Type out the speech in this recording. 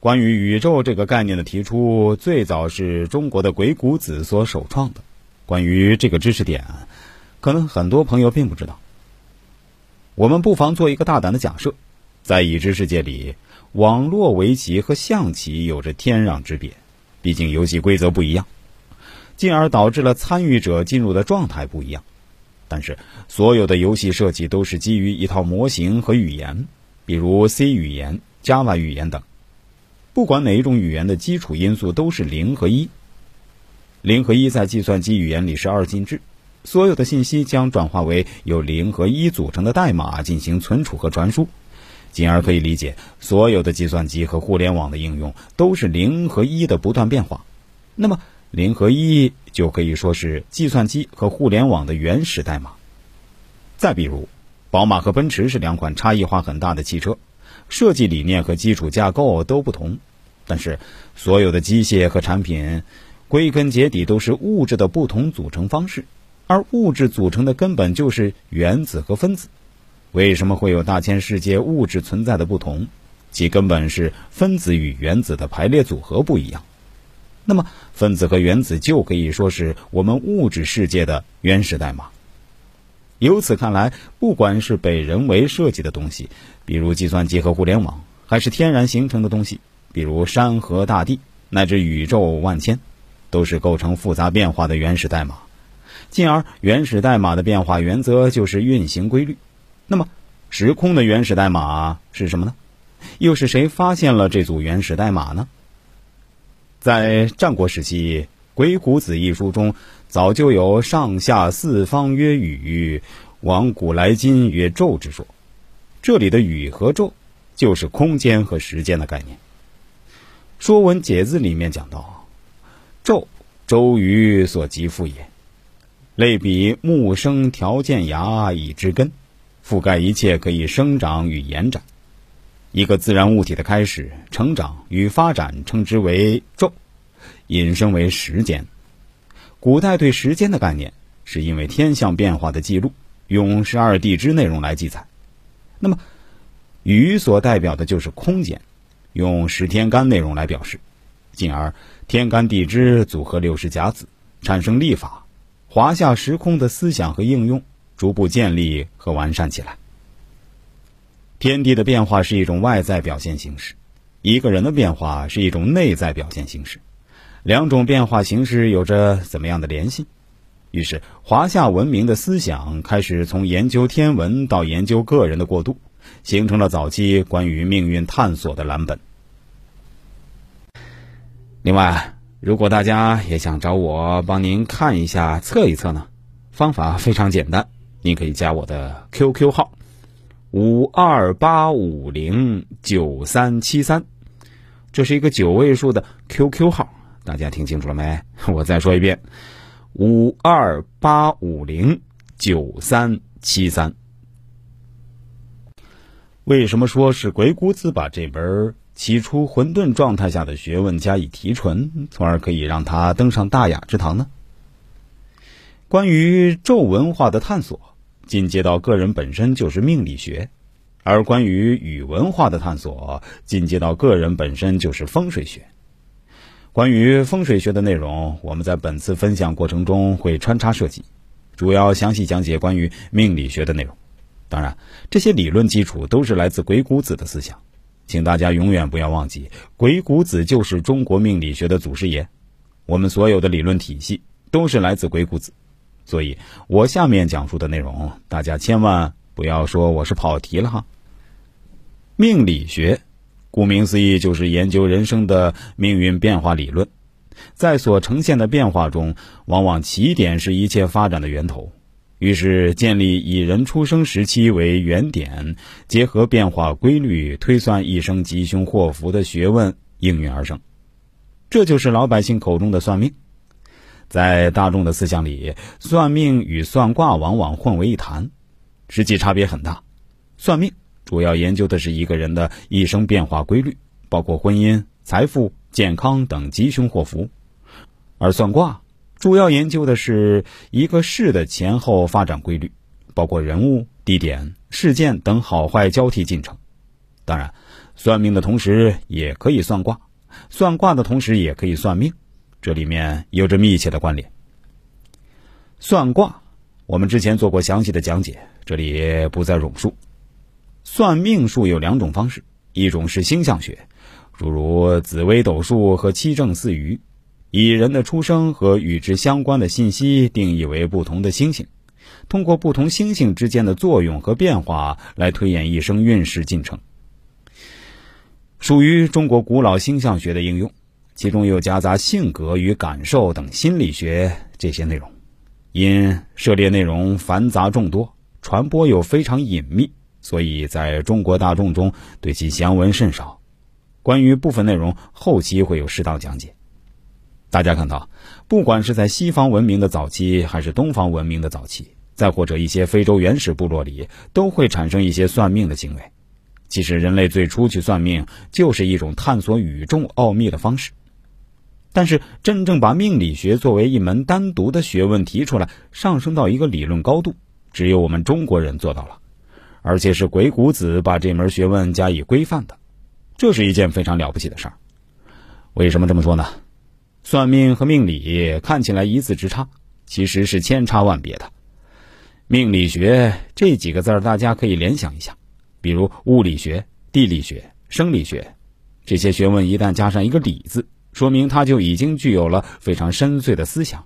关于宇宙这个概念的提出，最早是中国的鬼谷子所首创的。关于这个知识点，可能很多朋友并不知道。我们不妨做一个大胆的假设：在已知世界里，网络围棋和象棋有着天壤之别，毕竟游戏规则不一样，进而导致了参与者进入的状态不一样。但是，所有的游戏设计都是基于一套模型和语言，比如 C 语言、Java 语言等。不管哪一种语言的基础因素都是零和一。零和一在计算机语言里是二进制，所有的信息将转化为由零和一组成的代码进行存储和传输，进而可以理解，所有的计算机和互联网的应用都是零和一的不断变化。那么，零和一就可以说是计算机和互联网的原始代码。再比如，宝马和奔驰是两款差异化很大的汽车，设计理念和基础架构都不同。但是，所有的机械和产品，归根结底都是物质的不同组成方式，而物质组成的根本就是原子和分子。为什么会有大千世界物质存在的不同？其根本是分子与原子的排列组合不一样。那么，分子和原子就可以说是我们物质世界的原始代码。由此看来，不管是被人为设计的东西，比如计算机和互联网，还是天然形成的东西。比如山河大地乃至宇宙万千，都是构成复杂变化的原始代码。进而，原始代码的变化原则就是运行规律。那么，时空的原始代码是什么呢？又是谁发现了这组原始代码呢？在战国时期，《鬼谷子》一书中早就有“上下四方曰宇，往古来今曰宙”之说。这里的“宇”和“宙”，就是空间和时间的概念。《说文解字》里面讲到：“宙，周瑜所及父也。类比木生条件芽以知根，覆盖一切可以生长与延展。一个自然物体的开始、成长与发展，称之为宙，引申为时间。古代对时间的概念，是因为天象变化的记录，用十二地支内容来记载。那么，雨所代表的就是空间。”用十天干内容来表示，进而天干地支组合六十甲子，产生历法，华夏时空的思想和应用逐步建立和完善起来。天地的变化是一种外在表现形式，一个人的变化是一种内在表现形式，两种变化形式有着怎么样的联系？于是，华夏文明的思想开始从研究天文到研究个人的过渡，形成了早期关于命运探索的蓝本。另外，如果大家也想找我帮您看一下、测一测呢，方法非常简单，您可以加我的 QQ 号五二八五零九三七三，这是一个九位数的 QQ 号，大家听清楚了没？我再说一遍，五二八五零九三七三。为什么说是鬼谷子把这本？起初混沌状态下的学问加以提纯，从而可以让他登上大雅之堂呢。关于咒文化的探索，进阶到个人本身就是命理学；而关于语文化的探索，进阶到个人本身就是风水学。关于风水学的内容，我们在本次分享过程中会穿插涉及，主要详细讲解关于命理学的内容。当然，这些理论基础都是来自鬼谷子的思想。请大家永远不要忘记，鬼谷子就是中国命理学的祖师爷。我们所有的理论体系都是来自鬼谷子，所以我下面讲述的内容，大家千万不要说我是跑题了哈。命理学，顾名思义就是研究人生的命运变化理论，在所呈现的变化中，往往起点是一切发展的源头。于是，建立以人出生时期为原点，结合变化规律推算一生吉凶祸福的学问应运而生。这就是老百姓口中的算命。在大众的思想里，算命与算卦往往混为一谈，实际差别很大。算命主要研究的是一个人的一生变化规律，包括婚姻、财富、健康等吉凶祸福，而算卦。主要研究的是一个事的前后发展规律，包括人物、地点、事件等好坏交替进程。当然，算命的同时也可以算卦，算卦的同时也可以算命，这里面有着密切的关联。算卦，我们之前做过详细的讲解，这里不再冗述。算命术有两种方式，一种是星象学，诸如紫微斗数和七正四余，以人的出生和与之相关的信息定义为不同的星星，通过不同星星之间的作用和变化来推演一生运势进程。属于中国古老星象学的应用，其中又夹杂性格与感受等心理学这些内容。因涉猎内容繁杂众多，传播又非常隐秘，所以在中国大众中对其详闻甚少。关于部分内容，后期会有适当讲解。大家看到，不管是在西方文明的早期，还是东方文明的早期，再或者一些非洲原始部落里，都会产生一些算命的行为。其实，人类最初去算命，就是一种探索宇宙奥秘的方式。但是，真正把命理学作为一门单独的学问提出来，上升到一个理论高度，只有我们中国人做到了，而且是鬼谷子把这门学问加以规范的，这是一件非常了不起的事儿。为什么这么说呢？算命和命理看起来一字之差，其实是千差万别的。命理学这几个字儿，大家可以联想一下。比如物理学、地理学、生理学，这些学问一旦加上一个“理”字，说明它就已经具有了非常深邃的思想。